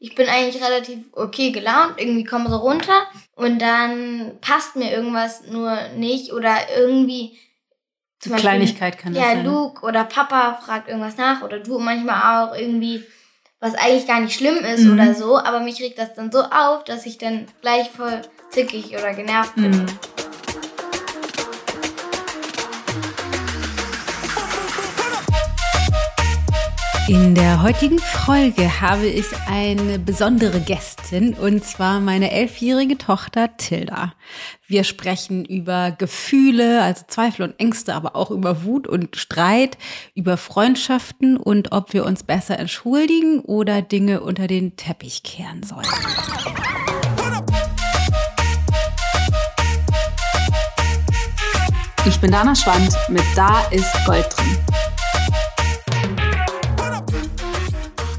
ich bin eigentlich relativ okay gelaunt, irgendwie komme so runter und dann passt mir irgendwas nur nicht oder irgendwie zum Beispiel, Kleinigkeit kann das ja, sein. Ja, Luke oder Papa fragt irgendwas nach oder du manchmal auch irgendwie, was eigentlich gar nicht schlimm ist mhm. oder so, aber mich regt das dann so auf, dass ich dann gleich voll zickig oder genervt bin. Mhm. In der heutigen Folge habe ich eine besondere Gästin und zwar meine elfjährige Tochter Tilda. Wir sprechen über Gefühle, also Zweifel und Ängste, aber auch über Wut und Streit, über Freundschaften und ob wir uns besser entschuldigen oder Dinge unter den Teppich kehren sollen. Ich bin Dana Schwand mit Da ist Gold drin.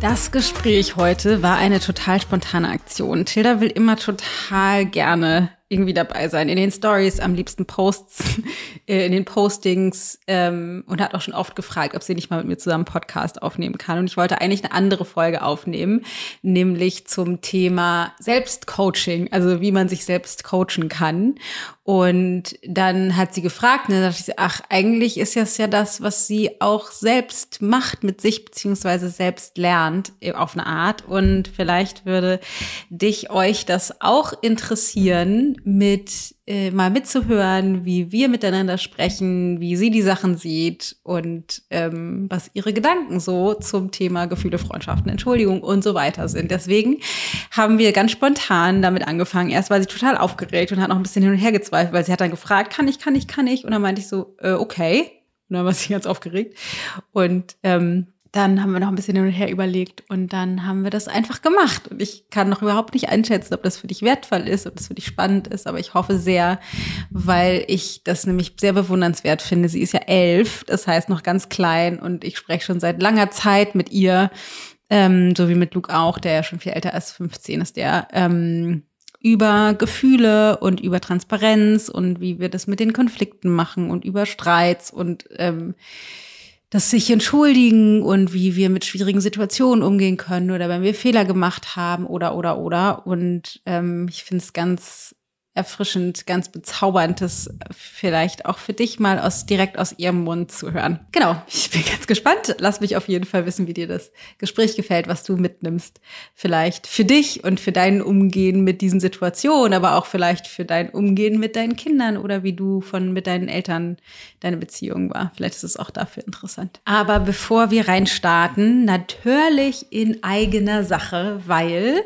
Das Gespräch heute war eine total spontane Aktion. Tilda will immer total gerne irgendwie dabei sein. In den Stories, am liebsten Posts, äh, in den Postings ähm, und hat auch schon oft gefragt, ob sie nicht mal mit mir zusammen Podcast aufnehmen kann. Und ich wollte eigentlich eine andere Folge aufnehmen, nämlich zum Thema Selbstcoaching, also wie man sich selbst coachen kann. Und dann hat sie gefragt, ne, da dachte ich, ach, eigentlich ist das ja das, was sie auch selbst macht mit sich, beziehungsweise selbst lernt äh, auf eine Art. Und vielleicht würde dich, euch das auch interessieren, mit äh, mal mitzuhören, wie wir miteinander sprechen, wie sie die Sachen sieht und ähm, was ihre Gedanken so zum Thema Gefühle, Freundschaften, Entschuldigung und so weiter sind. Deswegen haben wir ganz spontan damit angefangen. Erst war sie total aufgeregt und hat noch ein bisschen hin und her gezweifelt, weil sie hat dann gefragt, kann ich, kann ich, kann ich? Und dann meinte ich so, äh, okay. Und dann war sie ganz aufgeregt. Und ähm, dann haben wir noch ein bisschen hin und her überlegt und dann haben wir das einfach gemacht. Und ich kann noch überhaupt nicht einschätzen, ob das für dich wertvoll ist, ob das für dich spannend ist, aber ich hoffe sehr, weil ich das nämlich sehr bewundernswert finde. Sie ist ja elf, das heißt noch ganz klein und ich spreche schon seit langer Zeit mit ihr, ähm, so wie mit Luke auch, der ja schon viel älter als 15 ist, der ähm, über Gefühle und über Transparenz und wie wir das mit den Konflikten machen und über Streits und ähm, das sich entschuldigen und wie wir mit schwierigen Situationen umgehen können oder wenn wir Fehler gemacht haben oder oder oder. Und ähm, ich finde es ganz erfrischend, ganz bezauberndes, vielleicht auch für dich mal aus, direkt aus ihrem Mund zu hören. Genau, ich bin ganz gespannt. Lass mich auf jeden Fall wissen, wie dir das Gespräch gefällt, was du mitnimmst. Vielleicht für dich und für dein Umgehen mit diesen Situationen, aber auch vielleicht für dein Umgehen mit deinen Kindern oder wie du von mit deinen Eltern deine Beziehung war. Vielleicht ist es auch dafür interessant. Aber bevor wir reinstarten, natürlich in eigener Sache, weil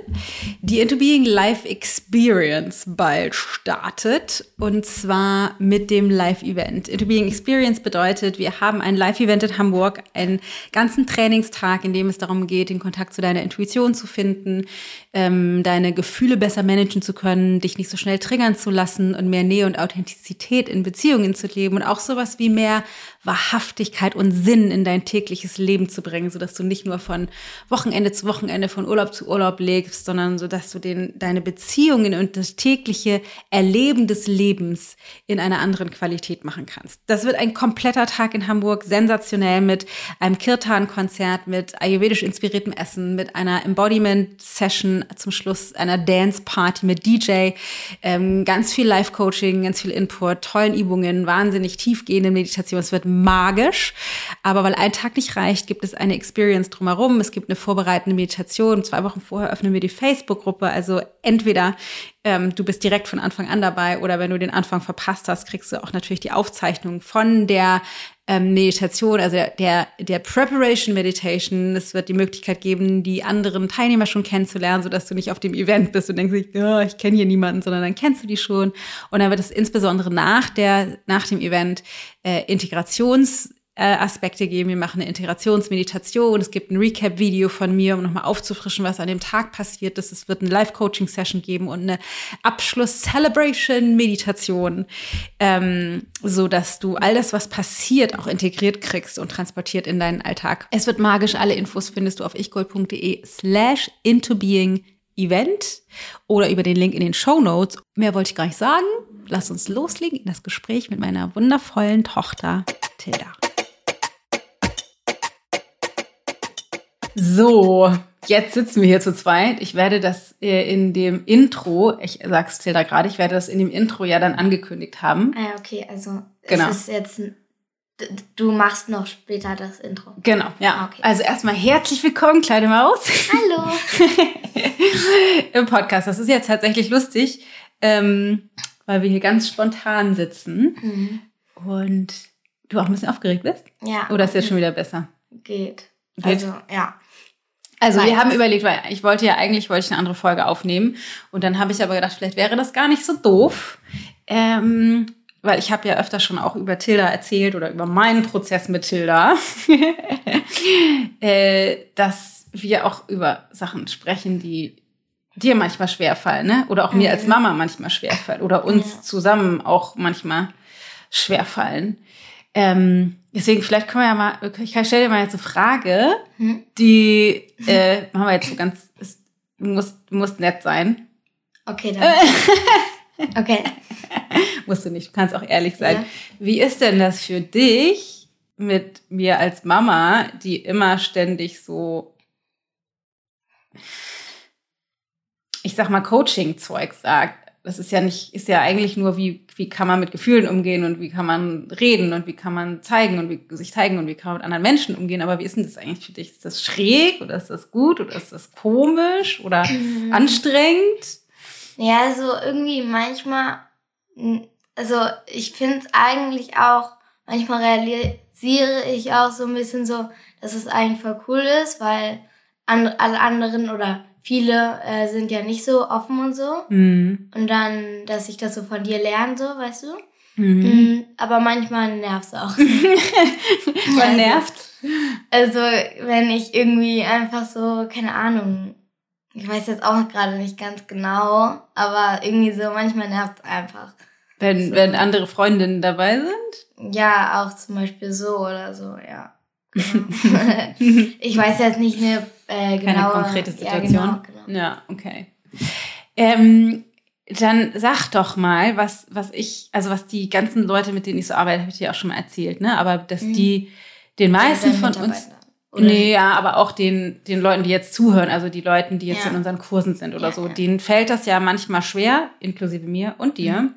die Into Being Life Experience bald startet und zwar mit dem Live-Event. Into Being Experience bedeutet, wir haben ein Live-Event in Hamburg, einen ganzen Trainingstag, in dem es darum geht, den Kontakt zu deiner Intuition zu finden, ähm, deine Gefühle besser managen zu können, dich nicht so schnell triggern zu lassen und mehr Nähe und Authentizität in Beziehungen zu leben und auch sowas wie mehr Wahrhaftigkeit und Sinn in dein tägliches Leben zu bringen, sodass du nicht nur von Wochenende zu Wochenende, von Urlaub zu Urlaub lebst, sondern so, dass du den, deine Beziehungen und das tägliche Erleben des Lebens in einer anderen Qualität machen kannst. Das wird ein kompletter Tag in Hamburg, sensationell mit einem Kirtan-Konzert, mit ayurvedisch inspiriertem Essen, mit einer Embodiment-Session zum Schluss, einer Dance-Party mit DJ, ähm, ganz viel Live-Coaching, ganz viel Input, tollen Übungen, wahnsinnig tiefgehende Meditation. Es wird magisch. Aber weil ein Tag nicht reicht, gibt es eine Experience drumherum. Es gibt eine vorbereitende Meditation. Zwei Wochen vorher öffnen wir die Facebook-Gruppe. Also entweder ähm, du bist direkt von Anfang an dabei oder wenn du den Anfang verpasst hast, kriegst du auch natürlich die Aufzeichnung von der ähm, Meditation, also der, der, Preparation Meditation. Es wird die Möglichkeit geben, die anderen Teilnehmer schon kennenzulernen, sodass du nicht auf dem Event bist und denkst, oh, ich kenne hier niemanden, sondern dann kennst du die schon. Und dann wird es insbesondere nach der, nach dem Event äh, Integrations Aspekte geben. Wir machen eine Integrationsmeditation. Es gibt ein Recap-Video von mir, um nochmal aufzufrischen, was an dem Tag passiert ist. Es wird eine Live-Coaching-Session geben und eine Abschluss-Celebration-Meditation, ähm, so dass du all das, was passiert, auch integriert kriegst und transportiert in deinen Alltag. Es wird magisch. Alle Infos findest du auf ichgold.de slash intobeing Event oder über den Link in den Show Notes. Mehr wollte ich gar nicht sagen. Lass uns loslegen in das Gespräch mit meiner wundervollen Tochter Tilda. So, jetzt sitzen wir hier zu zweit. Ich werde das äh, in dem Intro, ich sag's Tilda gerade, ich werde das in dem Intro ja dann angekündigt haben. Ah, ja, okay, also Genau. es ist jetzt, du machst noch später das Intro. Genau, ja. Okay. Also erstmal herzlich willkommen, kleine Maus, Hallo. im Podcast. Das ist jetzt tatsächlich lustig, ähm, weil wir hier ganz spontan sitzen Mhm. und du auch ein bisschen aufgeregt bist. Ja. Oder ist jetzt schon wieder besser? Geht. Also, ja. Also wir Weiß. haben überlegt, weil ich wollte ja eigentlich wollte ich eine andere Folge aufnehmen und dann habe ich aber gedacht, vielleicht wäre das gar nicht so doof, ähm, weil ich habe ja öfter schon auch über Tilda erzählt oder über meinen Prozess mit Tilda, äh, dass wir auch über Sachen sprechen, die dir manchmal schwerfallen, ne? Oder auch mir als Mhm. Mama manchmal schwerfallen oder uns Ja. zusammen auch manchmal schwerfallen. Ähm, deswegen vielleicht können wir ja mal, ich stelle dir mal jetzt eine Frage, Hm? die äh, machen wir jetzt so ganz, musst, du musst nett sein. Okay, dann. Okay. Musst du nicht, du kannst auch ehrlich sein. Ja. Wie ist denn das für dich mit mir als Mama, die immer ständig so, ich sag mal, Coaching-Zeug sagt? Das ist ja nicht, ist ja eigentlich nur, wie, wie kann man mit Gefühlen umgehen und wie kann man reden und wie kann man zeigen und wie sich zeigen und wie kann man mit anderen Menschen umgehen. Aber wie ist denn das eigentlich für dich? Ist das schräg oder ist das gut oder ist das komisch oder anstrengend? Ja, also irgendwie manchmal, also ich finde es eigentlich auch, manchmal realisiere ich auch so ein bisschen so, dass es eigentlich voll cool ist, weil alle anderen oder viele äh, sind ja nicht so offen und so. Mhm. Und dann, dass ich das so von dir lerne, so, weißt du? Mhm. Mm, Aber manchmal nervt es auch. Man nervt. Also, wenn ich irgendwie einfach so, keine Ahnung, ich weiß jetzt auch gerade nicht ganz genau, aber irgendwie so, manchmal nervt es einfach. Wenn, So. wenn andere Freundinnen dabei sind? Ja, auch zum Beispiel so oder so, ja. Genau. ich weiß jetzt nicht eine äh, Keine genaue konkrete Ja, Situation. genau, genau. Ja, okay. Ähm, dann sag doch mal, was, was ich, also was die ganzen Leute, mit denen ich so arbeite, habe ich dir auch schon mal erzählt, ne? Aber dass Mhm. die den meisten von uns. Oder Nee, ja, aber auch den, den Leuten, die jetzt zuhören, also die Leuten, die jetzt Ja. in unseren Kursen sind oder Ja, so, ja. denen fällt das ja manchmal schwer, inklusive mir und dir,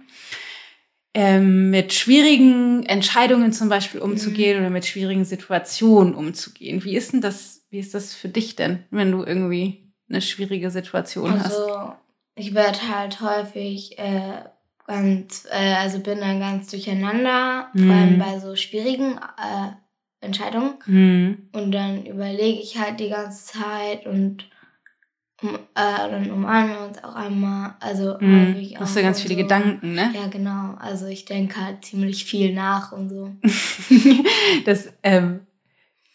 ähm, mit schwierigen Entscheidungen zum Beispiel Mhm. umzugehen oder mit schwierigen Situationen umzugehen. Wie ist denn das, wie ist das für dich denn, wenn du irgendwie eine schwierige Situation hast? Also, ich werde halt häufig äh, ganz, äh, also bin dann ganz durcheinander, Mhm. vor allem bei so schwierigen äh, Entscheidungen. Hm. Und dann überlege ich halt die ganze Zeit und um, äh, dann umarmen wir uns auch einmal. Also Hm. häufig Hast auch du ganz viele so. Gedanken, ne? Ja, genau. Also ich denke halt ziemlich viel nach und so. das, ähm,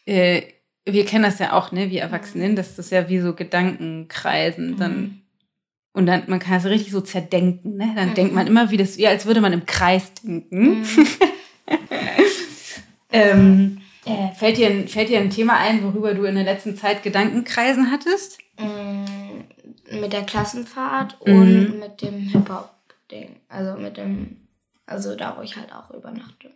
äh, wir kennen das ja auch, ne, wir Erwachsenen, dass das ja wie so Gedankenkreisen dann Mhm. und dann man kann es richtig so zerdenken, ne? Dann Mhm. denkt man immer, wie das wie als würde man im Kreis denken. Mhm. Ähm, äh, fällt dir ein, fällt dir ein Thema ein, worüber du in der letzten Zeit Gedankenkreisen hattest? Mm, mit der Klassenfahrt Mhm. und mit dem Hip-Hop-Ding. Also mit dem, also da, wo ich halt auch übernachte.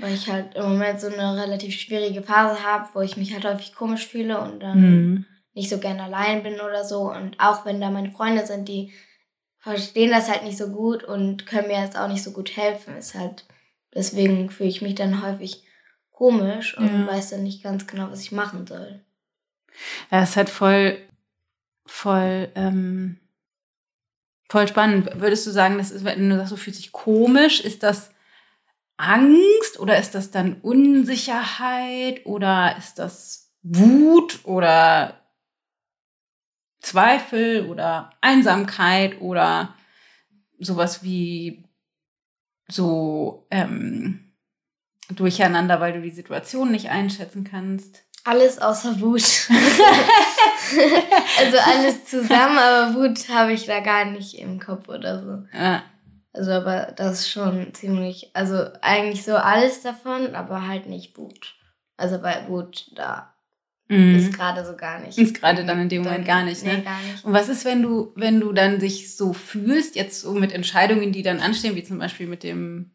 Weil ich halt im Moment so eine relativ schwierige Phase habe, wo ich mich halt häufig komisch fühle und dann Mhm. nicht so gern allein bin oder so. Und auch wenn da meine Freunde sind, die verstehen das halt nicht so gut und können mir jetzt auch nicht so gut helfen. Ist halt, deswegen fühle ich mich dann häufig komisch und Ja. weiß dann nicht ganz genau, was ich machen soll. Ja, ist halt voll, voll, ähm, voll spannend. Würdest du sagen, das ist, wenn du sagst, du fühlst dich komisch, ist das Angst oder ist das dann Unsicherheit oder ist das Wut oder Zweifel oder Einsamkeit oder sowas wie so ähm, Durcheinander, weil du die Situation nicht einschätzen kannst? Alles außer Wut. also alles zusammen, aber Wut habe ich da gar nicht im Kopf oder so. Ja. Also aber das ist schon ziemlich, also eigentlich so alles davon, aber halt nicht Wut. Also bei Wut, da Mhm. ist gerade so gar nicht. Ist gerade dann in dem Moment gar nicht, ne? Nee, gar nicht. Und was ist, wenn du, wenn du dann dich so fühlst, jetzt so mit Entscheidungen, die dann anstehen, wie zum Beispiel mit dem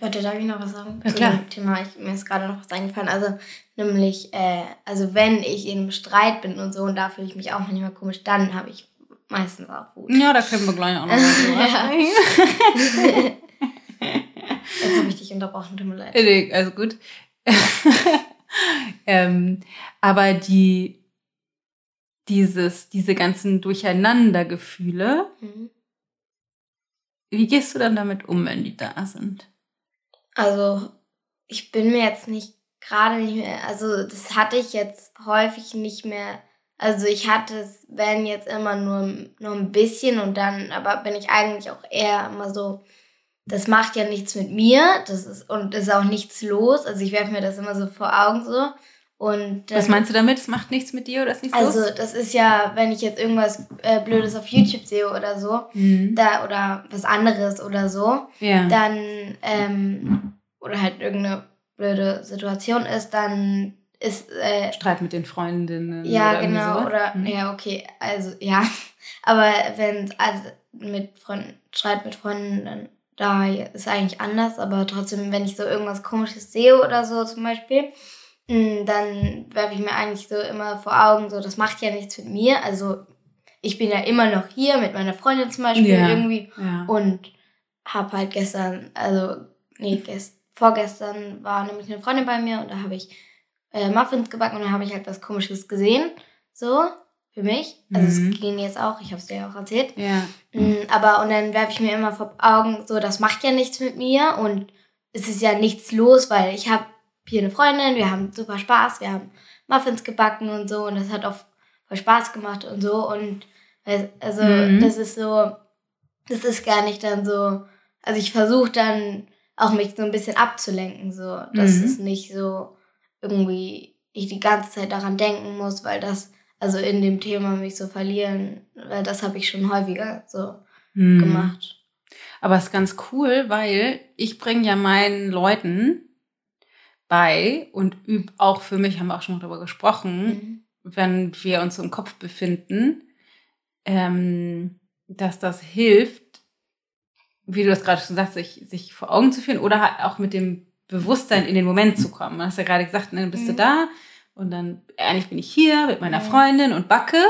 Warte, darf ich noch was sagen? Ja, Zu klar. dem Thema, ich, mir ist gerade noch was eingefallen. Also, nämlich, äh, also wenn ich in einem Streit bin und so, und da fühle ich mich auch manchmal komisch, dann habe ich meistens auch Wut. Ja, da können wir gleich auch noch was drüber. Jetzt habe ich dich unterbrochen, tut mir leid. Nee, also gut. ähm, aber die, dieses, diese ganzen Durcheinandergefühle, Mhm. wie gehst du dann damit um, wenn die da sind? Also, ich bin mir jetzt nicht gerade nicht mehr, also das hatte ich jetzt häufig nicht mehr. Also ich hatte es, wenn jetzt immer nur, nur ein bisschen und dann, aber bin ich eigentlich auch eher immer so, das macht ja nichts mit mir, das ist und ist auch nichts los. Also ich werfe mir das immer so vor Augen so. Und Was dann- meinst du damit? Es macht nichts mit dir oder ist nichts Also los? das ist ja, wenn ich jetzt irgendwas äh, Blödes auf YouTube sehe oder so, Mhm. da oder was anderes oder so, Ja. dann ähm, oder halt irgendeine blöde Situation ist, dann ist äh, Streit mit den Freundinnen. ja oder genau sowas? oder Mhm. ja okay also ja aber wenn also mit Freunden Streit mit Freunden dann da ist eigentlich anders aber trotzdem wenn ich so irgendwas Komisches sehe oder so zum Beispiel mh, dann werfe ich mir eigentlich so immer vor Augen so das macht ja nichts mit mir also ich bin ja immer noch hier mit meiner Freundin zum Beispiel Ja. irgendwie Ja. und habe halt gestern, also nee, gest, vorgestern war nämlich eine Freundin bei mir und da habe ich äh, Muffins gebacken und da habe ich halt was Komisches gesehen, so für mich. Also Mhm. es ging jetzt auch, ich habe es dir ja auch erzählt. ja. Mm, Aber und dann werfe ich mir immer vor Augen, so das macht ja nichts mit mir und es ist ja nichts los, weil ich habe hier eine Freundin, wir haben super Spaß, wir haben Muffins gebacken und so und das hat auch voll Spaß gemacht und so und also Mhm. das ist so, das ist gar nicht dann so, also ich versuche dann auch mich so ein bisschen abzulenken, so, dass Mhm. es nicht so irgendwie ich die ganze Zeit daran denken muss, weil das also in dem Thema mich so verlieren, weil das habe ich schon häufiger so Mhm. gemacht. Aber es ist ganz cool, weil ich bringe ja meinen Leuten bei und üb auch für mich, haben wir auch schon darüber gesprochen, Mhm. wenn wir uns so im Kopf befinden, ähm, dass das hilft, wie du das gerade schon sagst, sich, sich vor Augen zu führen oder halt auch mit dem Bewusstsein in den Moment zu kommen. Du hast ja gerade gesagt, ne, dann bist du Mhm. da und dann, eigentlich bin ich hier mit meiner. Freundin und backe.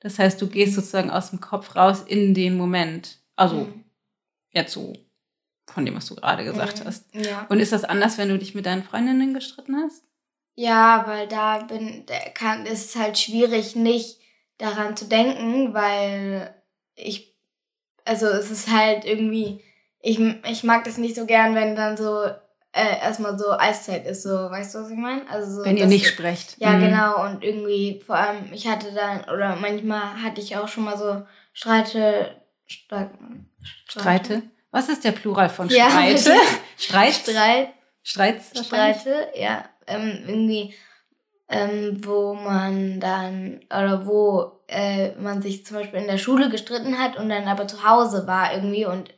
Das heißt, du gehst sozusagen aus dem Kopf raus in den Moment. Also Mhm. jetzt so von dem, was du gerade gesagt Mhm. hast. Ja. Und ist das anders, wenn du dich mit deinen Freundinnen gestritten hast? ja, weil da bin, kann, ist es halt schwierig, nicht daran zu denken, weil ich, also es ist halt irgendwie, ich, ich mag das nicht so gern, wenn dann so äh, erstmal so Eiszeit ist, so, weißt du, was ich meine? Also so, Wenn ihr nicht sprecht. Ja, Mhm. genau. Und irgendwie, vor allem, ich hatte dann, oder manchmal hatte ich auch schon mal so Streite. Streit, Streite? Was ist der Plural von Ja, Streite? Streit? Streit. Streits? Streite, ja. Ähm, irgendwie, ähm, wo man dann, oder wo äh, man sich zum Beispiel in der Schule gestritten hat und dann aber zu Hause war irgendwie und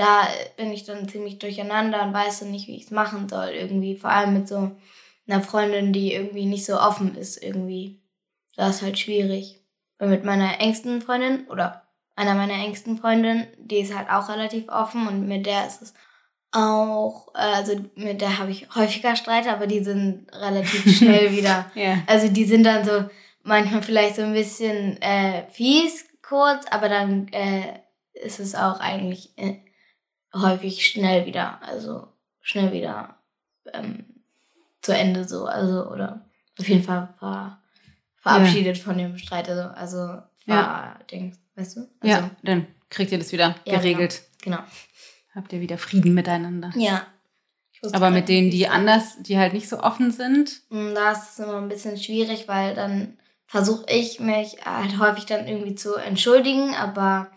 da bin ich dann ziemlich durcheinander und weiß dann nicht, wie ich es machen soll irgendwie. Vor allem mit so einer Freundin, die irgendwie nicht so offen ist irgendwie. Das ist halt schwierig. Und mit meiner engsten Freundin oder einer meiner engsten Freundinnen, die ist halt auch relativ offen und mit der ist es auch, äh, also mit der habe ich häufiger Streit, aber die sind relativ schnell wieder. Ja. Also die sind dann so manchmal vielleicht so ein bisschen äh, fies kurz, aber dann äh, ist es auch eigentlich äh, häufig schnell wieder, also schnell wieder ähm, zu Ende so, also oder auf jeden Fall ver verabschiedet von dem Streit, also also Ja. war Ding, weißt du? Also, ja, dann kriegt ihr das wieder Ja, geregelt. Genau. Habt ihr wieder Frieden miteinander. Ja. Aber mit denen, die anders, die halt nicht so offen sind, Mm, Da ist es immer ein bisschen schwierig, weil dann versuche ich mich halt häufig dann irgendwie zu entschuldigen, aber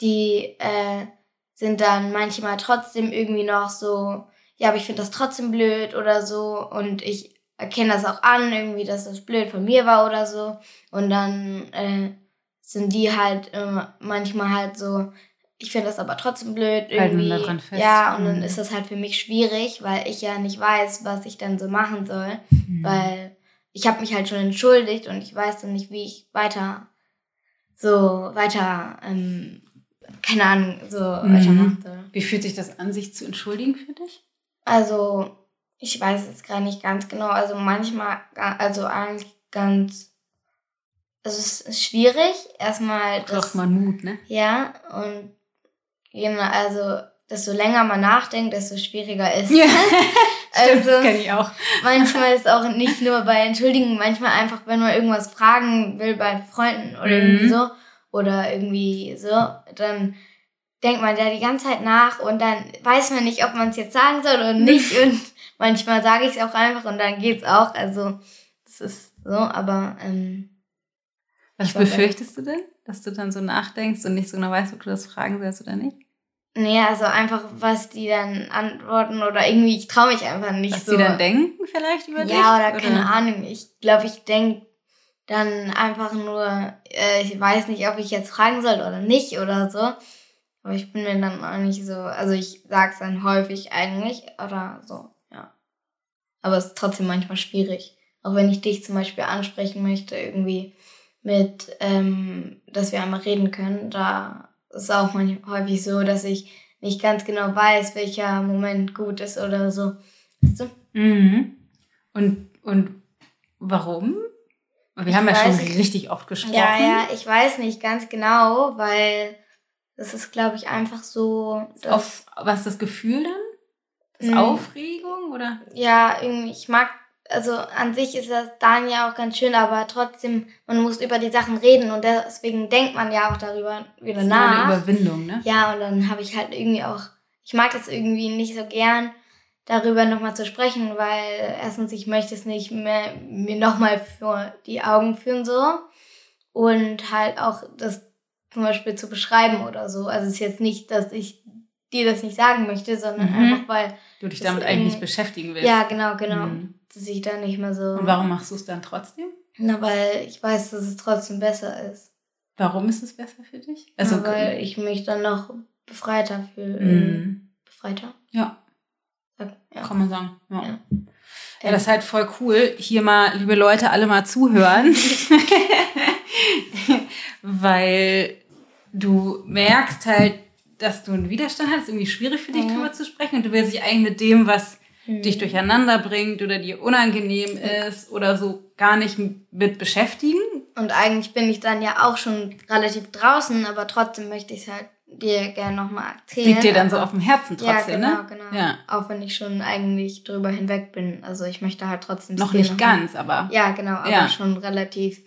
die äh, sind dann manchmal trotzdem irgendwie noch so, ja, aber ich finde das trotzdem blöd oder so und ich erkenne das auch an, irgendwie, dass das blöd von mir war oder so und dann äh, sind die halt immer manchmal halt so, ich finde das aber trotzdem blöd irgendwie. da dran fest. Ja, und dann Mhm. ist das halt für mich schwierig, weil ich ja nicht weiß, was ich dann so machen soll. Mhm. Weil ich habe mich halt schon entschuldigt und ich weiß dann nicht, wie ich weiter so weiter, ähm, keine Ahnung, so Mhm. weitermachen soll. wie fühlt sich das an, sich zu entschuldigen für dich? Also, ich weiß jetzt gar nicht ganz genau. Also manchmal, also eigentlich ganz. Also es ist schwierig. Erstmal. Braucht man Mut, ne? Ja, und genau, also desto länger man nachdenkt, desto schwieriger ist ja. Also, das kenne ich auch. manchmal ist auch nicht nur bei Entschuldigen, manchmal einfach, wenn man irgendwas fragen will bei Freunden oder mhm. irgendwie so, oder irgendwie so, dann denkt man da die ganze Zeit nach und dann weiß man nicht, ob man es jetzt sagen soll oder nicht. und manchmal sage ich es auch einfach und dann geht's auch. Also das ist so, aber ähm, was befürchtest du denn? Dass du dann so nachdenkst und nicht so genau weißt, ob du das fragen sollst oder nicht? Nee, also einfach, was die dann antworten oder irgendwie, ich traue mich einfach nicht was so. Was die dann denken vielleicht über ja, dich? Ja, oder, oder keine Ahnung. Ich glaube, ich denke dann einfach nur, äh, ich weiß nicht, ob ich jetzt fragen soll oder nicht oder so. Aber ich bin mir dann auch nicht so, also ich sag's dann häufig eigentlich oder so, ja. Aber es ist trotzdem manchmal schwierig. Auch wenn ich dich zum Beispiel ansprechen möchte, irgendwie mit, ähm, dass wir einmal reden können, da ist auch manchmal häufig so, dass ich nicht ganz genau weiß, welcher Moment gut ist oder so. Weißt du? Mhm. Und, und warum? Wir ich haben ja schon richtig oft gesprochen. Ja, ja, ich weiß nicht ganz genau, weil das ist, glaube ich, einfach so. Auf, was das Gefühl dann? Das mhm. Aufregung oder? Ja, irgendwie, ich mag, also an sich ist das dann ja auch ganz schön, aber trotzdem, man muss über die Sachen reden und deswegen denkt man ja auch darüber wieder das nach. Ist eine Überwindung, ne? Ja, und dann habe ich halt irgendwie auch, ich mag das irgendwie nicht so gern, darüber nochmal zu sprechen, weil erstens, ich möchte es nicht mehr, mir nochmal vor die Augen führen so und halt auch das zum Beispiel zu beschreiben oder so. Also es ist jetzt nicht, dass ich dir das nicht sagen möchte, sondern mhm. einfach weil du dich damit eigentlich nicht beschäftigen willst. Ja, genau, genau. Mhm. Dass ich da nicht mehr so. Und warum machst du es dann trotzdem? Na, weil ich weiß, dass es trotzdem besser ist. Warum ist es besser für dich? Also Na, weil ich mich dann noch befreiter fühle. Mhm. Befreiter? Ja. Ja. Man sagen. Ja. ja. Ja, das ist halt voll cool. Hier mal, liebe Leute, alle mal zuhören. Weil du merkst halt, dass du einen Widerstand hast, irgendwie schwierig für dich mhm. drüber zu sprechen und du willst dich eigentlich mit dem, was mhm. dich durcheinander bringt oder dir unangenehm ist oder so gar nicht mit beschäftigen. Und eigentlich bin ich dann ja auch schon relativ draußen, aber trotzdem möchte ich es halt dir gerne nochmal erzählen. Liegt dir dann so auf dem Herzen trotzdem, ja, genau, ne? Genau, ja. Auch wenn ich schon eigentlich drüber hinweg bin. Also ich möchte halt trotzdem... Noch nicht noch ganz, aber... Ja, genau, aber ja. schon relativ...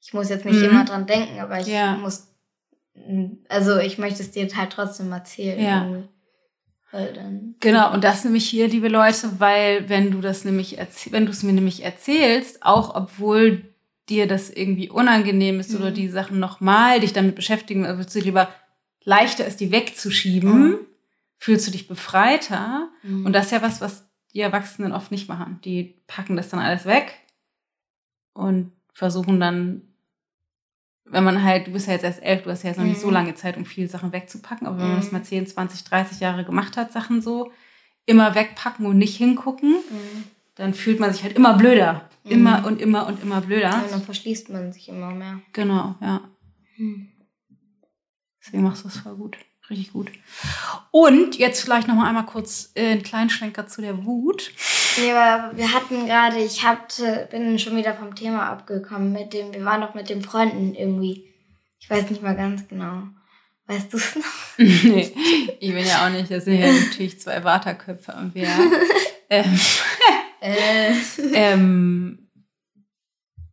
Ich muss jetzt nicht mhm. immer dran denken, aber ich ja. muss also ich möchte es dir halt trotzdem erzählen. Ja. Weil dann genau, und das nämlich hier, liebe Leute, weil wenn du das nämlich wenn du es mir nämlich erzählst, auch obwohl dir das irgendwie unangenehm ist mhm. oder die Sachen nochmal dich damit beschäftigen, also willst du lieber leichter ist, die wegzuschieben, mhm. fühlst du dich befreiter. Mhm. Und das ist ja was, was die Erwachsenen oft nicht machen. Die packen das dann alles weg und versuchen dann wenn man halt, du bist ja jetzt erst elf, du hast ja jetzt noch nicht so mhm. lange Zeit, um viele Sachen wegzupacken, aber wenn man das mhm. mal 10, 20, 30 Jahre gemacht hat, Sachen so, immer wegpacken und nicht hingucken, mhm. dann fühlt man sich halt immer blöder. Immer und immer und immer blöder. Ja, dann verschließt man sich immer mehr. Genau, ja. Deswegen machst du das voll gut. Richtig gut. Und jetzt vielleicht noch mal einmal kurz äh, einen kleinen Schlenker zu der Wut. Aber wir hatten gerade, ich hatte, bin schon wieder vom Thema abgekommen mit dem, wir waren doch mit den Freunden irgendwie. Ich weiß nicht mal ganz genau. Weißt du es noch? nee, ich bin ja auch nicht. Das sind ja natürlich zwei Waterköpfe am Werk. ähm, äh. ähm,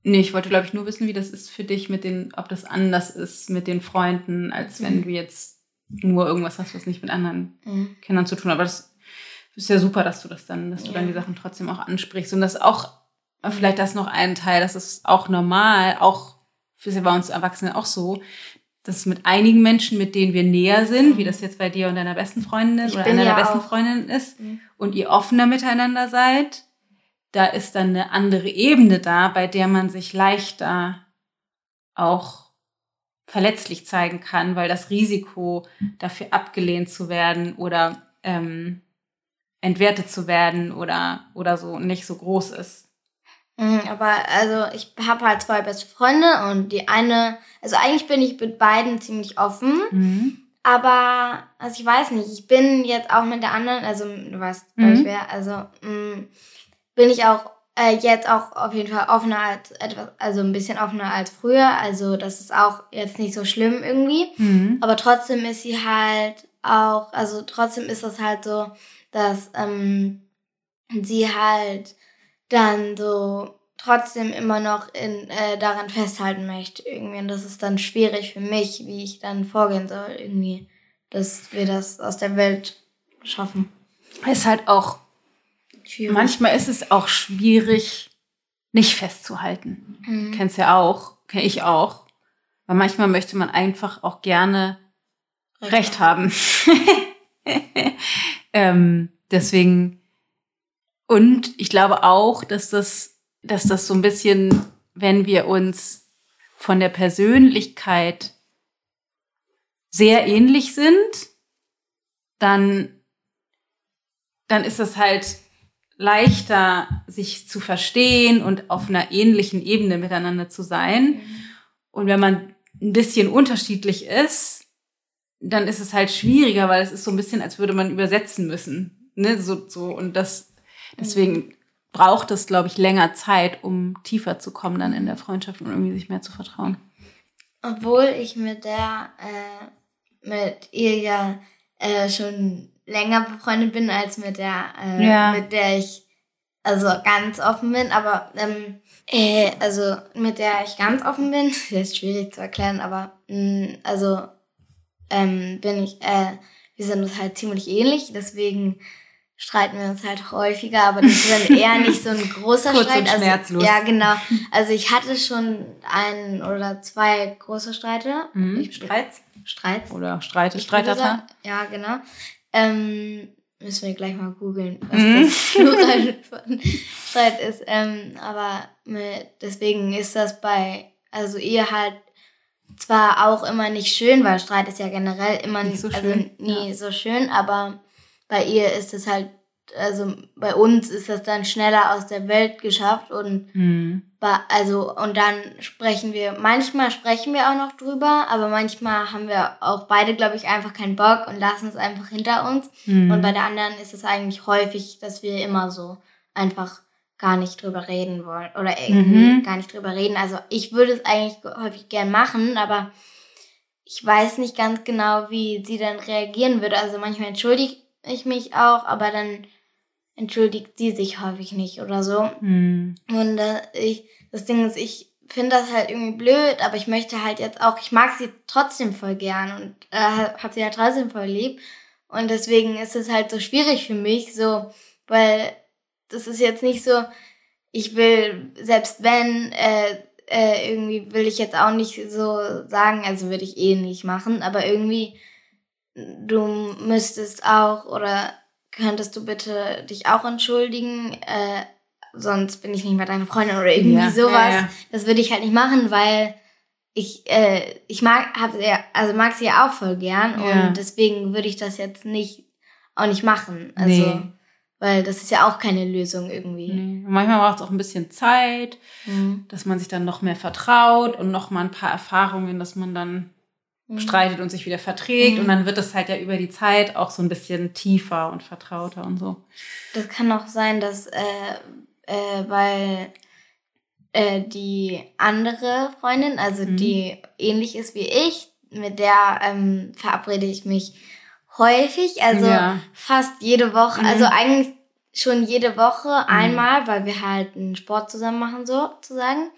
nee, ich wollte, glaube ich, nur wissen, wie das ist für dich mit den, ob das anders ist mit den Freunden, als wenn mhm. du jetzt nur irgendwas hast, was nicht mit anderen mhm. Kindern zu tun hat. Aber das ist ja super, dass du das dann, dass du ja. dann die Sachen trotzdem auch ansprichst. Und das auch, vielleicht das noch ein Teil, das ist auch normal, auch für sie bei uns Erwachsenen auch so, dass mit einigen Menschen, mit denen wir näher sind, wie das jetzt bei dir und deiner besten Freundin ich oder einer ja der besten Freundinnen ist, mhm. und ihr offener miteinander seid, da ist dann eine andere Ebene da, bei der man sich leichter auch verletzlich zeigen kann, weil das Risiko dafür abgelehnt zu werden oder ähm, entwertet zu werden oder, oder so nicht so groß ist. Mhm, aber also ich habe halt zwei beste Freunde und die eine, also eigentlich bin ich mit beiden ziemlich offen, mhm. aber, also ich weiß nicht, ich bin jetzt auch mit der anderen, also du weißt, wer Mhm. ich wäre, also mh, bin ich auch äh, jetzt auch auf jeden Fall offener als etwas, also ein bisschen offener als früher. Also das ist auch jetzt nicht so schlimm irgendwie. Mhm. Aber trotzdem ist sie halt auch, also trotzdem ist das halt so, dass ähm, sie halt dann so trotzdem immer noch in, äh, daran festhalten möchte irgendwie. Und das ist dann schwierig für mich, wie ich dann vorgehen soll irgendwie, dass wir das aus der Welt schaffen. Ist halt auch, Schwierig. manchmal ist es auch schwierig, nicht festzuhalten. Mhm. Kennst ja auch, kenne ich auch. Weil manchmal möchte man einfach auch gerne Recht haben. ähm, deswegen, und ich glaube auch, dass das, dass das so ein bisschen, wenn wir uns von der Persönlichkeit sehr ähnlich sind, dann, dann ist es halt leichter, sich zu verstehen und auf einer ähnlichen Ebene miteinander zu sein. Mhm. Und wenn man ein bisschen unterschiedlich ist, dann ist es halt schwieriger, weil es ist so ein bisschen, als würde man übersetzen müssen. Ne? So, so, und das, deswegen braucht es, glaube ich, länger Zeit, um tiefer zu kommen dann in der Freundschaft und irgendwie sich mehr zu vertrauen. Obwohl ich mit der, äh, mit ihr ja äh, schon länger befreundet bin als mit der, äh, Ja. mit der ich also ganz offen bin, aber ähm, äh, also mit der ich ganz offen bin, das ist schwierig zu erklären, aber mh, also ähm, bin ich, äh, wir sind uns halt ziemlich ähnlich, deswegen streiten wir uns halt häufiger, aber das ist dann eher nicht so ein großer Kurz Streit. und schmerzlos. Also, ja, genau. Also ich hatte schon einen oder zwei große Streite. Ich, Streits? Streits. Oder Streite, sagen- Ja, genau. Ähm, müssen wir gleich mal googeln, was Mhm. das Plural von Streit ist. Ähm, aber mit, deswegen ist das bei, also ihr halt zwar auch immer nicht schön, weil Streit ist ja generell immer Nicht so also schön, nie so schön, aber bei ihr ist es halt, also bei uns ist das dann schneller aus der Welt geschafft und Hm. Ba- Also, und dann sprechen wir, manchmal sprechen wir auch noch drüber, aber manchmal haben wir auch beide, glaube ich, einfach keinen Bock und lassen es einfach hinter uns. Hm. Und bei der anderen ist es eigentlich häufig, dass wir immer so einfach gar nicht drüber reden wollen oder irgendwie Mhm. gar nicht drüber reden. Also, ich würde es eigentlich häufig gern machen, aber ich weiß nicht ganz genau, wie sie dann reagieren würde. Also, manchmal entschuldige ich mich auch, aber dann entschuldigt sie sich häufig nicht oder so. Hm. Und äh, ich, das Ding ist, ich finde das halt irgendwie blöd, aber ich möchte halt jetzt auch, ich mag sie trotzdem voll gern und äh, hab sie ja trotzdem voll lieb. Und deswegen ist es halt so schwierig für mich, so, weil das ist jetzt nicht so, ich will, selbst wenn, äh, äh, irgendwie will ich jetzt auch nicht so sagen, also würde ich eh nicht machen, aber irgendwie, du müsstest auch oder könntest du bitte dich auch entschuldigen, äh, sonst bin ich nicht mehr deine Freundin oder irgendwie Ja, sowas. ja, ja. Das würde ich halt nicht machen, weil ich, äh, ich mag, hab, ja, also mag sie ja auch voll gern und deswegen würde ich das jetzt nicht, auch nicht machen. Also, Nee. weil das ist ja auch keine Lösung irgendwie. Nee. Manchmal braucht es auch ein bisschen Zeit, Mhm. dass man sich dann noch mehr vertraut und noch mal ein paar Erfahrungen, dass man dann. Streitet und sich wieder verträgt. Mhm. Und dann wird es halt ja über die Zeit auch so ein bisschen tiefer und vertrauter und so. Das kann auch sein, dass, äh, äh, weil äh, die andere Freundin, also Mhm. die ähnlich ist wie ich, mit der ähm, verabrede ich mich häufig, also Ja. fast jede Woche, Mhm. also eigentlich schon jede Woche einmal, weil wir halt einen Sport zusammen machen, sozusagen.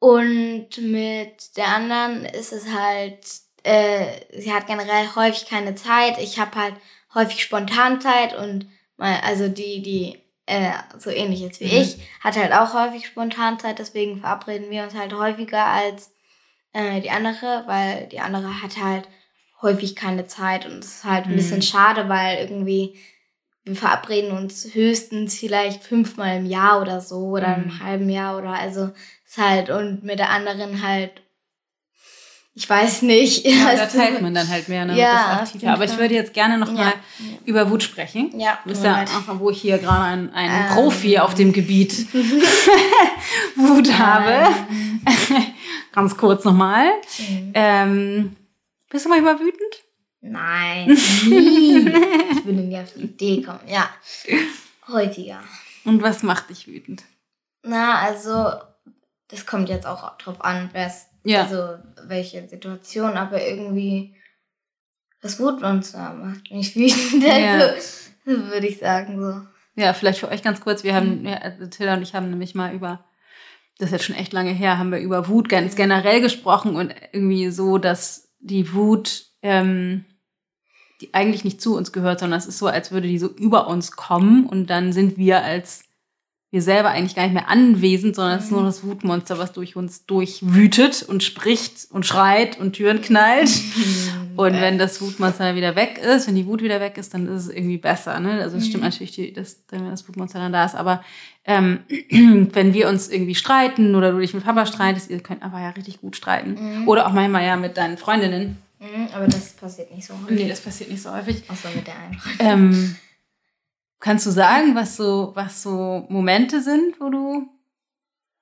Und mit der anderen ist es halt, äh, sie hat generell häufig keine Zeit. Ich habe halt häufig Spontanzeit und mal, also die, die äh, so ähnlich ist wie Mhm. ich, hat halt auch häufig Spontanzeit, deswegen verabreden wir uns halt häufiger als äh, die andere, weil die andere hat halt häufig keine Zeit und es ist halt ein Mhm. bisschen schade, weil irgendwie wir verabreden uns höchstens vielleicht fünfmal im Jahr oder so oder Mhm. im halben Jahr oder also halt und mit der anderen halt ich weiß nicht. Ja, da teilt man dann halt mehr. Ne? Ja, Aber ich würde jetzt gerne noch Ja. mal über Wut sprechen. Ja, Du bist ja Moment. einfach, wo ich hier gerade einen, einen Ähm. Profi auf dem Gebiet Wut habe. Ganz kurz nochmal. Mhm. Ähm, bist du manchmal wütend? Nein, nie. ich würde nie auf die Idee kommen. Ja, häufiger. Und was macht dich wütend? Na, also, das kommt jetzt auch drauf an, was, Ja. also, welche Situation, aber irgendwie, das Wutmonster macht mich wütend. Ja. Also, würde ich sagen, so. Ja, vielleicht für euch ganz kurz. Wir haben, ja, also Tilda und ich haben nämlich mal über, das ist jetzt schon echt lange her, haben wir über Wut ganz generell gesprochen und irgendwie so, dass die Wut, ähm, die eigentlich nicht zu uns gehört, sondern es ist so, als würde die so über uns kommen und dann sind wir als wir selber eigentlich gar nicht mehr anwesend, sondern es ist nur das Wutmonster, was durch uns durchwütet und spricht und schreit und Türen knallt. Und wenn das Wutmonster wieder weg ist, wenn die Wut wieder weg ist, dann ist es irgendwie besser. Ne? Also es stimmt natürlich, die, dass, wenn das Wutmonster dann da ist. Aber ähm, wenn wir uns irgendwie streiten oder du dich mit Papa streitest, ihr könnt aber ja richtig gut streiten. Oder auch manchmal ja mit deinen Freundinnen. Mhm, aber das passiert nicht so häufig. Nee, das passiert nicht so häufig. Außer mit der einen. Ähm, kannst du sagen, was so, was so Momente sind, wo du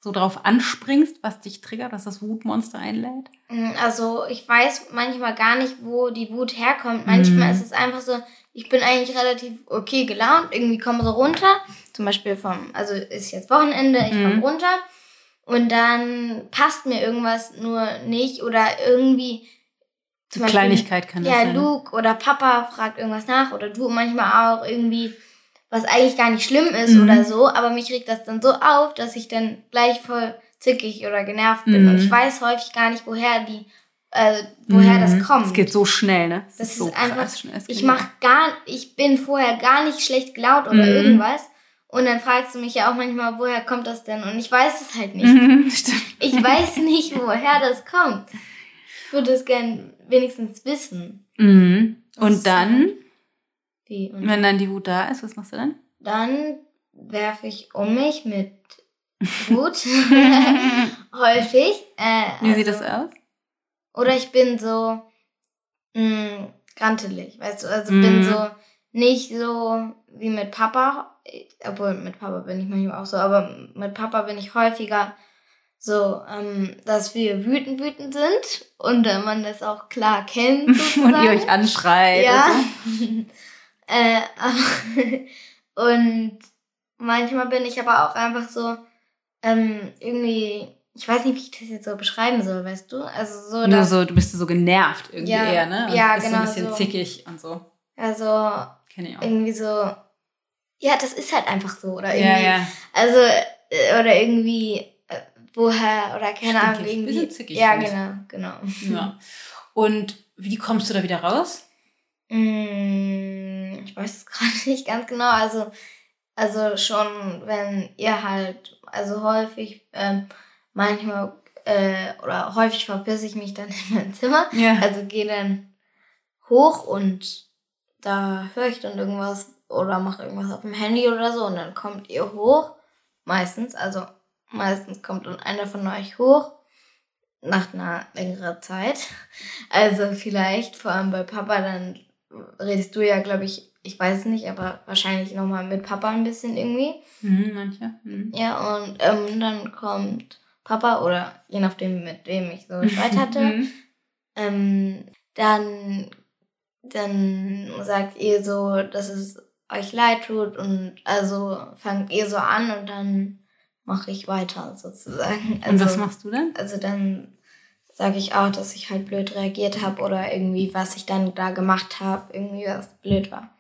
so drauf anspringst, was dich triggert, was das Wutmonster einlädt? Mm, Also ich weiß manchmal gar nicht, wo die Wut herkommt. Manchmal Mhm. ist es einfach so, ich bin eigentlich relativ okay gelaunt, irgendwie komme so runter. Zum Beispiel vom, also ist jetzt Wochenende, ich komme Mhm. runter und dann passt mir irgendwas nur nicht oder irgendwie zum Beispiel- Kleinigkeit kann das Ja, sein. Luke oder Papa fragt irgendwas nach oder du manchmal auch irgendwie, was eigentlich gar nicht schlimm ist Mhm. oder so, aber mich regt das dann so auf, dass ich dann gleich voll zickig oder genervt bin Mhm. und ich weiß häufig gar nicht, woher die, äh, woher Mhm. das kommt. Es geht so schnell, ne? Es das ist so einfach, schnell. Ich mach gar, ich bin vorher gar nicht schlecht gelaunt oder Mhm. irgendwas und dann fragst du mich ja auch manchmal, woher kommt das denn und ich weiß es halt nicht. Mhm, stimmt. Ich weiß nicht, woher das kommt. Ich würde es gern wenigstens wissen. Mhm. Das Und dann, Wie und wenn dann die Wut da ist, was machst du dann? Dann werfe ich um mich mit Wut. Häufig. Äh, Wie sieht also- das aus? Oder ich bin so mh, grantelig, weißt du? Also Mhm. bin so nicht so wie mit Papa. Obwohl mit Papa bin ich manchmal auch so, aber mit Papa bin ich häufiger so, ähm, dass wir wütend wütend sind und äh, man das auch klar kennt. Und ihr euch anschreit. Ja. und so. Äh, und manchmal bin ich aber auch einfach so, ähm, irgendwie, ich weiß nicht, wie ich das jetzt so beschreiben soll, weißt du? Also so, Nur so, du bist so genervt irgendwie Ja, eher, ne? Und ja, bist genau so ein bisschen so. zickig und so. also Kenne ich auch. irgendwie so, ja, das ist halt einfach so. Oder Ja, irgendwie, ja. also, äh, oder irgendwie, äh, woher, oder keine Ahnung, irgendwie. bisschen zickig, ja, genau, genau. ja. Und wie kommst du da wieder raus? Mm, Ich weiß es gerade nicht ganz genau. Also, also schon, wenn ihr halt, also häufig, ähm, manchmal, äh, oder häufig verpisse ich mich dann in mein Zimmer. Ja. Also gehe dann hoch und da höre ich dann irgendwas oder mache irgendwas auf dem Handy oder so und dann kommt ihr hoch. Meistens, also meistens kommt dann einer von euch hoch nach einer längeren Zeit. Also vielleicht, vor allem bei Papa, dann redest du ja, glaube ich, ich weiß es nicht, aber wahrscheinlich nochmal mit Papa ein bisschen irgendwie. Mhm, manche. Mhm. Ja, und ähm, dann kommt Papa oder je nachdem, mit wem ich so Streit hatte, Mhm. ähm, dann, dann sagt ihr so, dass es euch leid tut und also fangt ihr so an und dann mache ich weiter sozusagen. Und was Also, machst du dann? also dann sage ich auch, dass ich halt blöd reagiert habe oder irgendwie, was ich dann da gemacht habe, irgendwie was blöd war.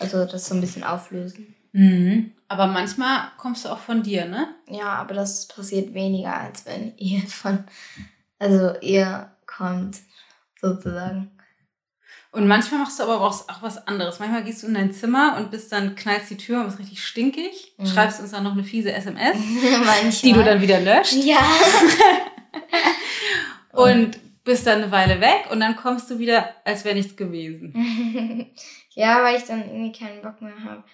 Also das so ein bisschen auflösen. Mhm. Aber manchmal kommst du auch von dir, ne? Ja, aber das passiert weniger, als wenn ihr von, also ihr kommt, sozusagen. Und manchmal machst du aber auch, auch was anderes. Manchmal gehst du in dein Zimmer und bist dann, knallst die Tür und bist richtig stinkig, Mhm. schreibst uns dann noch eine fiese SMS, die du dann wieder löscht Ja. und bist dann eine Weile weg und dann kommst du wieder, als wäre nichts gewesen. ja, weil ich dann irgendwie keinen Bock mehr habe.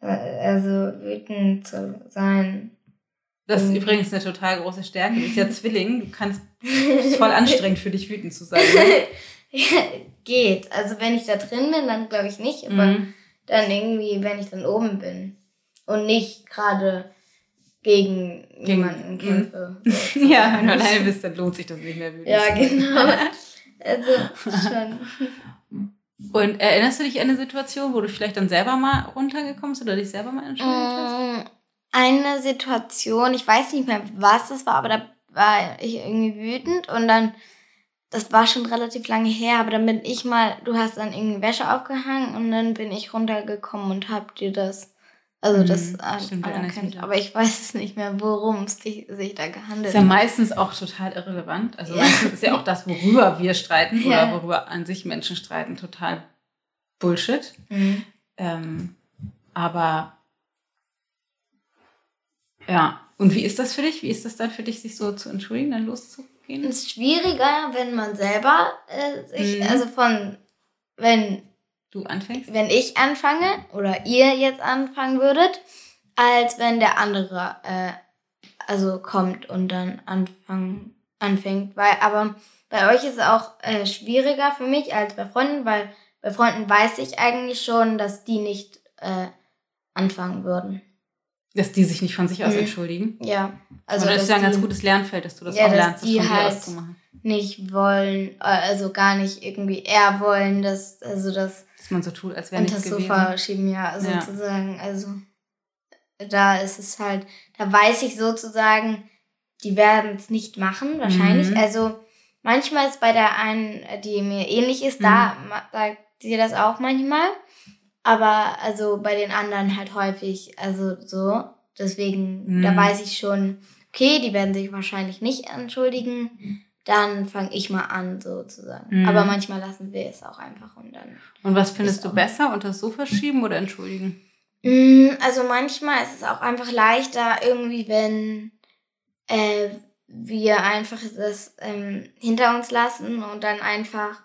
Also wütend zu sein. Das ist Mhm. übrigens eine total große Stärke. Du bist ja Zwilling. Du kannst, ist voll anstrengend für dich, wütend zu sein. Ne? Geht. Also wenn ich da drin bin, dann glaube ich nicht. Aber Mhm. dann irgendwie, wenn ich dann oben bin und nicht gerade gegen, Gegen- jemanden kämpfe. Ja, wenn du alleine bist, dann lohnt sich das nicht mehr Ja, genau. Also schon. Und erinnerst du dich an eine Situation, wo du vielleicht dann selber mal runtergekommen bist oder dich selber mal entschuldigt hast? Mm, Eine Situation, ich weiß nicht mehr, was es war, aber da war ich irgendwie wütend und dann, das war schon relativ lange her, aber dann bin ich mal, du hast dann irgendwie Wäsche aufgehangen und dann bin ich runtergekommen und hab dir das, also Mhm, das an, stimmt, erinnere ich mich anerkannt. auch. Aber ich weiß es nicht mehr, worum es sich, da gehandelt Ist ja hat. meistens auch total irrelevant. Also Ja. meistens ist ja auch das, worüber wir streiten Ja. oder worüber an sich Menschen streiten, total Bullshit. Mhm. Ähm, aber ja, und wie ist das für dich? Wie ist das dann für dich, sich so zu entschuldigen, dann loszugehen? Es ist schwieriger, wenn man selber äh, sich, Mhm. also von, wenn Du anfängst? wenn ich anfange oder ihr jetzt anfangen würdet, als wenn der andere äh, also kommt und dann anfangen, anfängt. Weil, aber bei euch ist es auch äh, schwieriger für mich als bei Freunden, weil bei Freunden weiß ich eigentlich schon, dass die nicht äh, anfangen würden. Dass die sich nicht von sich aus Mhm. entschuldigen. Ja. Also Also das dass ist ja ein ganz gutes Lernfeld, dass du das Ja, auch dass lernst, das von dir halt- aus zu machen. nicht wollen, äh, also gar nicht irgendwie eher wollen, dass, also das Dass man so tut, als wäre nichts das gewesen. Sofa schieben, ja, Ja. sozusagen. Also da ist es halt, da weiß ich sozusagen, die werden es nicht machen, wahrscheinlich. Mhm. Also manchmal ist bei der einen, die mir ähnlich ist, da Mhm. ma- sagt sie das auch manchmal. Aber also bei den anderen halt häufig, also so. Deswegen, da Mhm. weiß ich schon, okay, die werden sich wahrscheinlich nicht entschuldigen. Dann fange ich mal an, sozusagen. Mhm. Aber manchmal lassen wir es auch einfach und dann. Und was findest du besser, unter das Sofa schieben oder entschuldigen? Mm, Also manchmal ist es auch einfach leichter, irgendwie, wenn äh, wir einfach das ähm, hinter uns lassen und dann einfach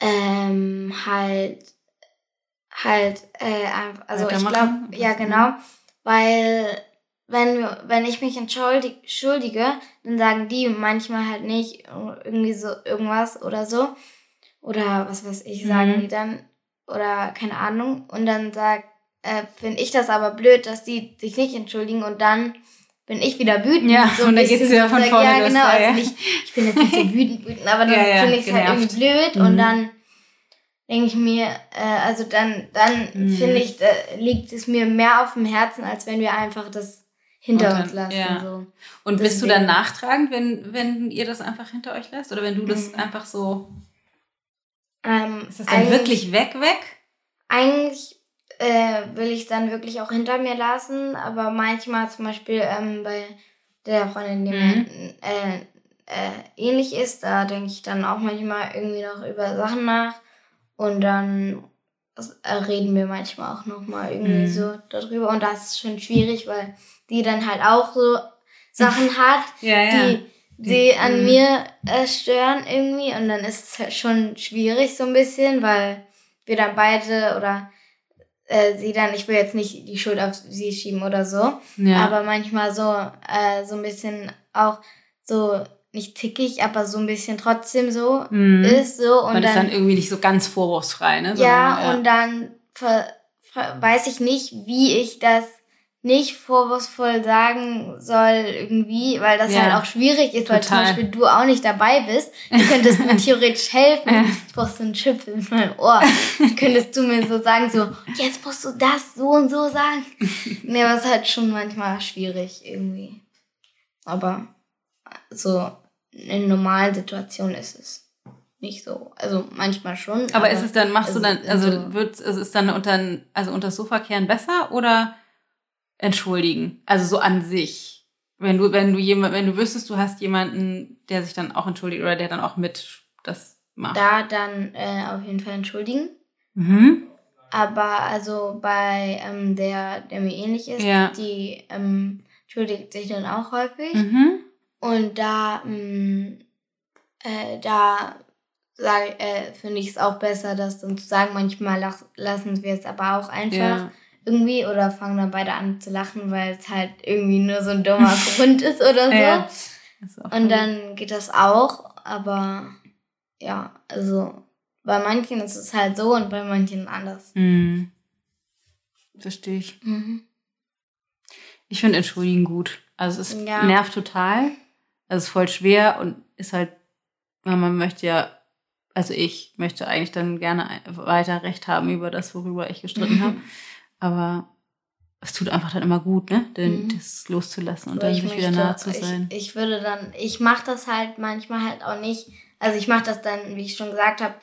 ähm, halt halt äh, also ich glaube, ja genau, weil wenn wenn ich mich entschuldig- entschuldige, dann sagen die manchmal halt nicht irgendwie so irgendwas oder so oder was weiß ich, sagen Mhm. die dann oder keine Ahnung und dann sagt äh, finde ich das aber blöd, dass die sich nicht entschuldigen und dann bin ich wieder wütend. Ja, so ein und dann bisschen geht's wieder von vorne Ja, genau. ja, Also ja. nicht, ich bin jetzt nicht so wütend, wütend, aber dann Ja, ja, finde ich es halt irgendwie blöd Mhm. und dann denke ich mir, äh, also dann, dann Mhm. finde ich, da liegt es mir mehr auf dem Herzen, als wenn wir einfach das hinter dann- uns lassen. ja. So. Und bist du dann Deswegen- nachtragend, wenn, wenn ihr das einfach hinter euch lässt? Oder wenn du das Mhm. einfach so. Ähm, Ist das dann wirklich weg, weg? Eigentlich äh, will ich es dann wirklich auch hinter mir lassen, aber manchmal zum Beispiel ähm, bei der Freundin, die Mhm. mir äh, äh, ähnlich ist, da denke ich dann auch manchmal irgendwie noch über Sachen nach und dann äh, reden wir manchmal auch nochmal irgendwie Mhm. so darüber und das ist schon schwierig, weil die dann halt auch so Sachen hat, Ja, die sie an Mhm. mir äh, stören irgendwie und dann ist es halt schon schwierig so ein bisschen, weil wir dann beide oder äh, sie dann, ich will jetzt nicht die Schuld auf sie schieben oder so, Ja. aber manchmal so äh, so ein bisschen auch so nicht tickig, aber so ein bisschen trotzdem so Mhm. ist so und Man ist dann, dann irgendwie nicht so ganz vorwurfsfrei, ne? ja, Sondern, und dann weiß ich nicht, wie ich das nicht vorwurfsvoll sagen soll irgendwie, weil das Ja. halt auch schwierig ist, weil zum Total. Beispiel du auch nicht dabei bist. Du könntest mir theoretisch helfen. Ja. Ich brauch so einen Chip in meinem Ohr. könntest du mir so sagen, so, jetzt musst du das so und so sagen. nee, aber es ist halt schon manchmal schwierig irgendwie. Aber so in normalen Situationen ist es nicht so. Also manchmal schon. Aber ist es dann, machst du also dann, also so- wird, also ist dann unter, also unter das Sofa kehren besser oder entschuldigen? Also so an sich. Wenn du, wenn du jemand, wenn du wüsstest, du hast jemanden, der sich dann auch entschuldigt oder der dann auch mit das macht. da dann äh, auf jeden Fall entschuldigen. Mhm. Aber also bei ähm, der, der mir ähnlich ist, Ja. die ähm, entschuldigt sich dann auch häufig. Mhm. Und da, mh, äh, da äh, finde ich es auch besser, das dann zu sagen. Manchmal lassen wir es aber auch einfach Ja. Irgendwie oder fangen dann beide an zu lachen, weil es halt irgendwie nur so ein dummer Grund ist oder so. Ja. Ist Und dann geht das auch, aber ja, also bei manchen ist es halt so und bei manchen anders. Mhm. Verstehe ich. Mhm. Ich finde Entschuldigen gut. Also es ist, Ja. nervt total. Also es ist voll schwer und ist halt, man möchte ja also ich möchte eigentlich dann gerne weiter Recht haben über das, worüber ich gestritten habe. Aber es tut einfach dann immer gut, ne? Den, mhm. das loszulassen und dann sich wieder nahe zu sein. Ich, ich würde dann, ich mache das halt manchmal halt auch nicht. Also ich mache das dann, wie ich schon gesagt habe,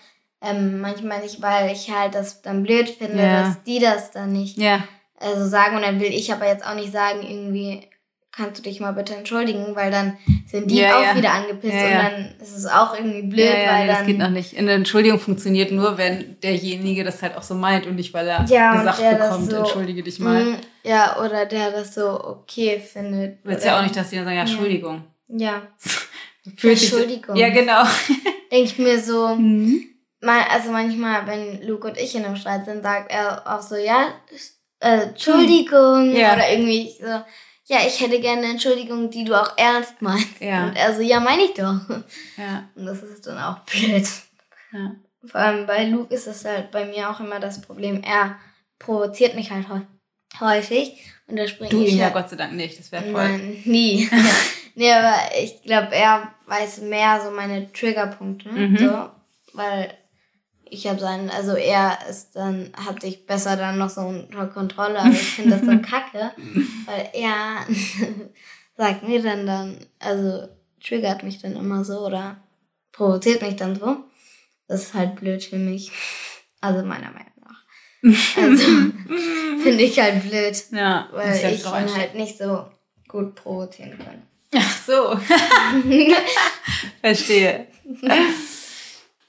ähm, manchmal nicht, weil ich halt das dann blöd finde, ja. dass die das dann nicht ja. also sagen. Und dann will ich aber jetzt auch nicht sagen, irgendwie, kannst du dich mal bitte entschuldigen, weil dann sind die ja, auch ja. wieder angepisst ja, und dann ist es auch irgendwie blöd, weil nee, dann... das geht noch nicht. Eine Entschuldigung funktioniert nur, wenn derjenige das halt auch so meint und nicht, weil er gesagt bekommt, so, entschuldige dich mal. Mh, ja, oder der das so okay findet. Du willst ja auch nicht, dass die dann sagen, ja, Entschuldigung. Ja. Entschuldigung. Ja, genau. Denke ich mir so, mhm. mal, also manchmal, wenn Luke und ich in einem Streit sind, sagt er auch so, ja, äh, Entschuldigung. Ja. Oder irgendwie so, ja, ich hätte gerne eine Entschuldigung, die du auch ernst meinst. Ja. Und er so, ja, meine ich doch. Ja. Und das ist dann auch blöd. Ja. Vor allem bei Luke ist das halt bei mir auch immer das Problem. Er provoziert mich halt häufig und da springe ich. Du ihn ja halt Gott sei Dank nicht, das wäre voll. Nein, nie. nee, aber ich glaube, er weiß mehr so meine Triggerpunkte. Mhm. So, weil ich habe seinen, also er ist dann, hat sich besser dann noch so unter Kontrolle, aber ich finde das so kacke, weil er sagt mir dann dann, also triggert mich dann immer so oder provoziert mich dann so. Das ist halt blöd für mich. Also meiner Meinung nach. Also finde ich halt blöd. Ja, weil ich ihn halt nicht so gut provozieren kann. Ach so. Verstehe.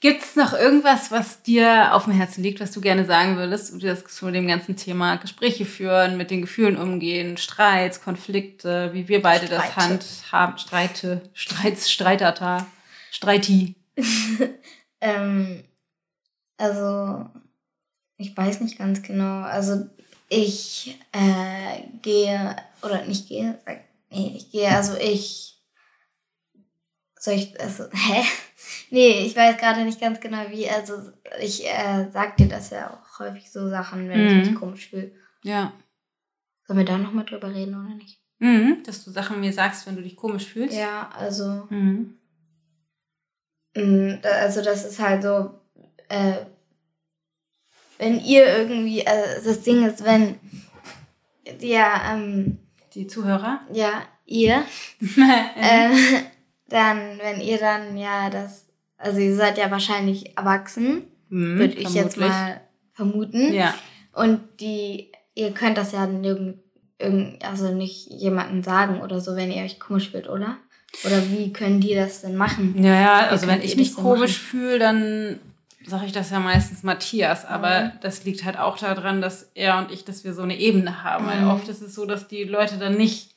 Gibt es noch irgendwas, was dir auf dem Herzen liegt, was du gerne sagen würdest, das zu dem ganzen Thema Gespräche führen, mit den Gefühlen umgehen, Streits, Konflikte, wie wir beide Streite. das handhaben, Streite, Streits, Streitata, Streiti? ähm, also, ich weiß nicht ganz genau. Also, ich äh, gehe, oder nicht gehe, sag, nee, ich gehe, also ich, soll ich, also, hä? Nee, ich weiß gerade nicht ganz genau wie. Also ich äh, sag dir das ja auch häufig so Sachen, wenn mhm. ich mich komisch fühle. Ja. Sollen wir da nochmal drüber reden oder nicht? Mhm, dass du Sachen mir sagst, wenn du dich komisch fühlst. Ja, also. Mhm. Mm, also das ist halt so, äh, wenn ihr irgendwie, äh, das Ding ist, wenn ja, ähm, die Zuhörer? Ja, ihr. äh, dann, wenn ihr dann ja das also ihr seid ja wahrscheinlich erwachsen, mhm, würde ich jetzt mal vermuten. Ja. Und die, ihr könnt das ja nirgend, irgend, also nicht jemandem sagen oder so, wenn ihr euch komisch fühlt, oder? Oder wie können die das denn machen? Ja, ja, also wenn ich mich komisch fühle, dann sage ich das ja meistens Matthias, aber mhm. das liegt halt auch daran, dass er und ich, dass wir so eine Ebene haben. Mhm. Weil oft ist es so, dass die Leute dann nicht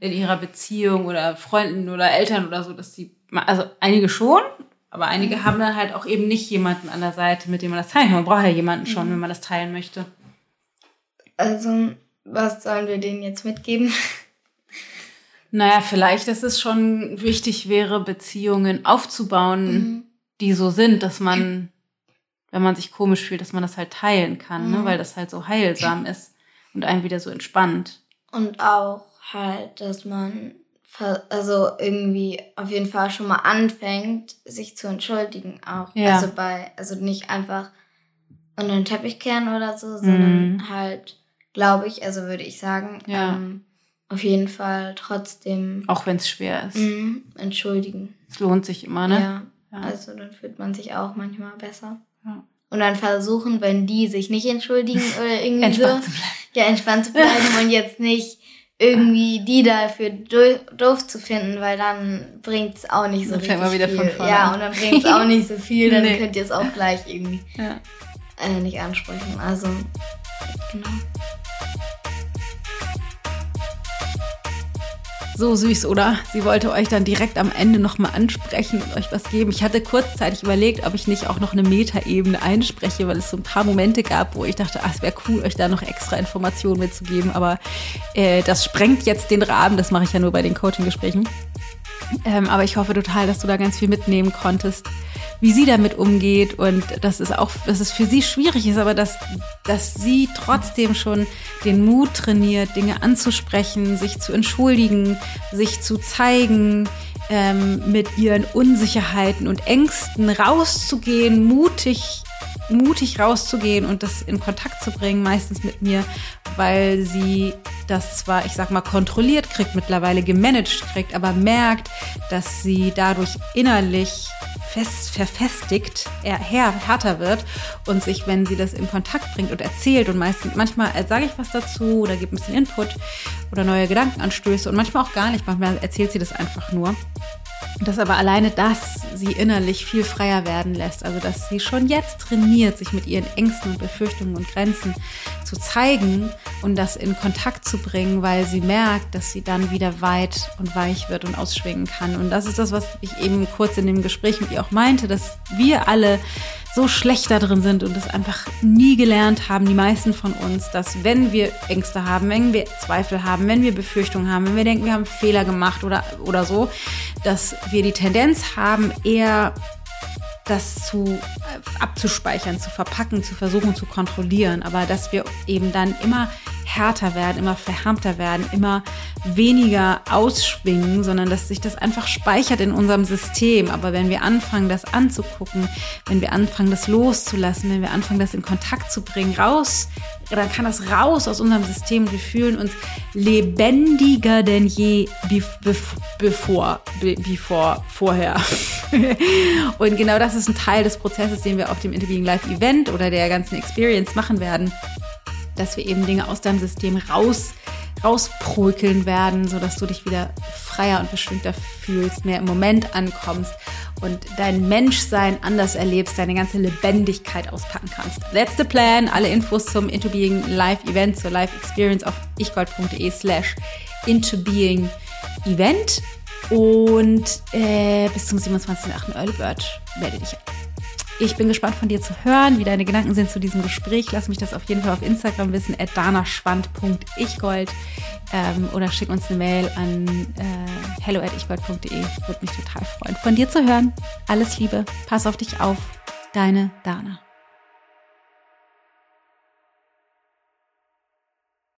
in ihrer Beziehung oder Freunden oder Eltern oder so, dass die, also einige schon, aber einige mhm. haben dann halt auch eben nicht jemanden an der Seite, mit dem man das teilen kann. Man braucht ja jemanden schon, mhm. wenn man das teilen möchte. Also, was sollen wir denen jetzt mitgeben? Naja, vielleicht, dass es schon wichtig wäre, Beziehungen aufzubauen, mhm. die so sind, dass man, wenn man sich komisch fühlt, dass man das halt teilen kann, ne? Mhm. weil das halt so heilsam ist und einen wieder so entspannt. Und auch halt, dass man also irgendwie auf jeden Fall schon mal anfängt, sich zu entschuldigen auch. Ja. Also bei, also nicht einfach unter den Teppich kehren oder so, sondern mhm. halt, glaube ich, also würde ich sagen, ja. ähm, auf jeden Fall trotzdem. Auch wenn es schwer ist. Mh, entschuldigen. Es lohnt sich immer, ne? Ja. ja. Also dann fühlt man sich auch manchmal besser. Ja. Und dann versuchen, wenn die sich nicht entschuldigen oder irgendwie entspannt so, ja, entspannt zu bleiben und jetzt nicht irgendwie die dafür doof zu finden, weil dann bringt es auch nicht so dann richtig wieder viel. Von vorne ja, und dann bringt es auch nicht so viel, dann nee. könnt ihr es auch gleich irgendwie ja. äh, nicht ansprechen. Also, genau. So süß, oder? Sie wollte euch dann direkt am Ende nochmal ansprechen und euch was geben. Ich hatte kurzzeitig überlegt, ob ich nicht auch noch eine Metaebene einspreche, weil es so ein paar Momente gab, wo ich dachte, ach, es wäre cool, euch da noch extra Informationen mitzugeben. Aber äh, das sprengt jetzt den Rahmen. Das mache ich ja nur bei den Coaching-Gesprächen. Ähm, aber ich hoffe total, dass du da ganz viel mitnehmen konntest wie sie damit umgeht und dass es auch, dass es für sie schwierig ist, aber dass, dass sie trotzdem schon den Mut trainiert, Dinge anzusprechen, sich zu entschuldigen, sich zu zeigen, ähm, mit ihren Unsicherheiten und Ängsten rauszugehen, mutig mutig rauszugehen und das in Kontakt zu bringen, meistens mit mir, weil sie das zwar, ich sag mal, kontrolliert kriegt, mittlerweile gemanagt kriegt, aber merkt, dass sie dadurch innerlich fest, verfestigt, er härter wird und sich, wenn sie das in Kontakt bringt und erzählt und meistens, manchmal sage ich was dazu oder gebe ein bisschen Input oder neue Gedankenanstöße und manchmal auch gar nicht, manchmal erzählt sie das einfach nur dass aber alleine das sie innerlich viel freier werden lässt. Also dass sie schon jetzt trainiert, sich mit ihren Ängsten und Befürchtungen und Grenzen zu zeigen und das in Kontakt zu bringen, weil sie merkt, dass sie dann wieder weit und weich wird und ausschwingen kann. Und das ist das, was ich eben kurz in dem Gespräch mit ihr auch meinte, dass wir alle so schlecht da drin sind und es einfach nie gelernt haben, die meisten von uns, dass wenn wir Ängste haben, wenn wir Zweifel haben, wenn wir Befürchtungen haben, wenn wir denken, wir haben Fehler gemacht oder, oder so, dass wir die Tendenz haben, eher das zu äh, abzuspeichern, zu verpacken, zu versuchen zu kontrollieren, aber dass wir eben dann immer härter werden, immer verhärmter werden, immer weniger ausschwingen, sondern dass sich das einfach speichert in unserem System. Aber wenn wir anfangen, das anzugucken, wenn wir anfangen, das loszulassen, wenn wir anfangen, das in Kontakt zu bringen, raus, dann kann das raus aus unserem System und wir fühlen uns lebendiger denn je bevor, bevor, vorher. und genau das ist ein Teil des Prozesses, den wir auf dem Interviewing Live Event oder der ganzen Experience machen werden dass wir eben Dinge aus deinem System raus, rausprökeln werden, sodass du dich wieder freier und beschwingter fühlst, mehr im Moment ankommst und dein Menschsein anders erlebst, deine ganze Lebendigkeit auspacken kannst. The plan. Alle Infos zum Into Being Live Event, zur Live Experience auf ichgold.de slash Into Being Event. Und äh, bis zum 27.8. Early Bird melde dich an. Ich bin gespannt von dir zu hören, wie deine Gedanken sind zu diesem Gespräch. Lass mich das auf jeden Fall auf Instagram wissen, at danaschwand.ichgold ähm, oder schick uns eine Mail an äh, hello at ichgold.de. Würde mich total freuen, von dir zu hören. Alles Liebe, pass auf dich auf. Deine Dana.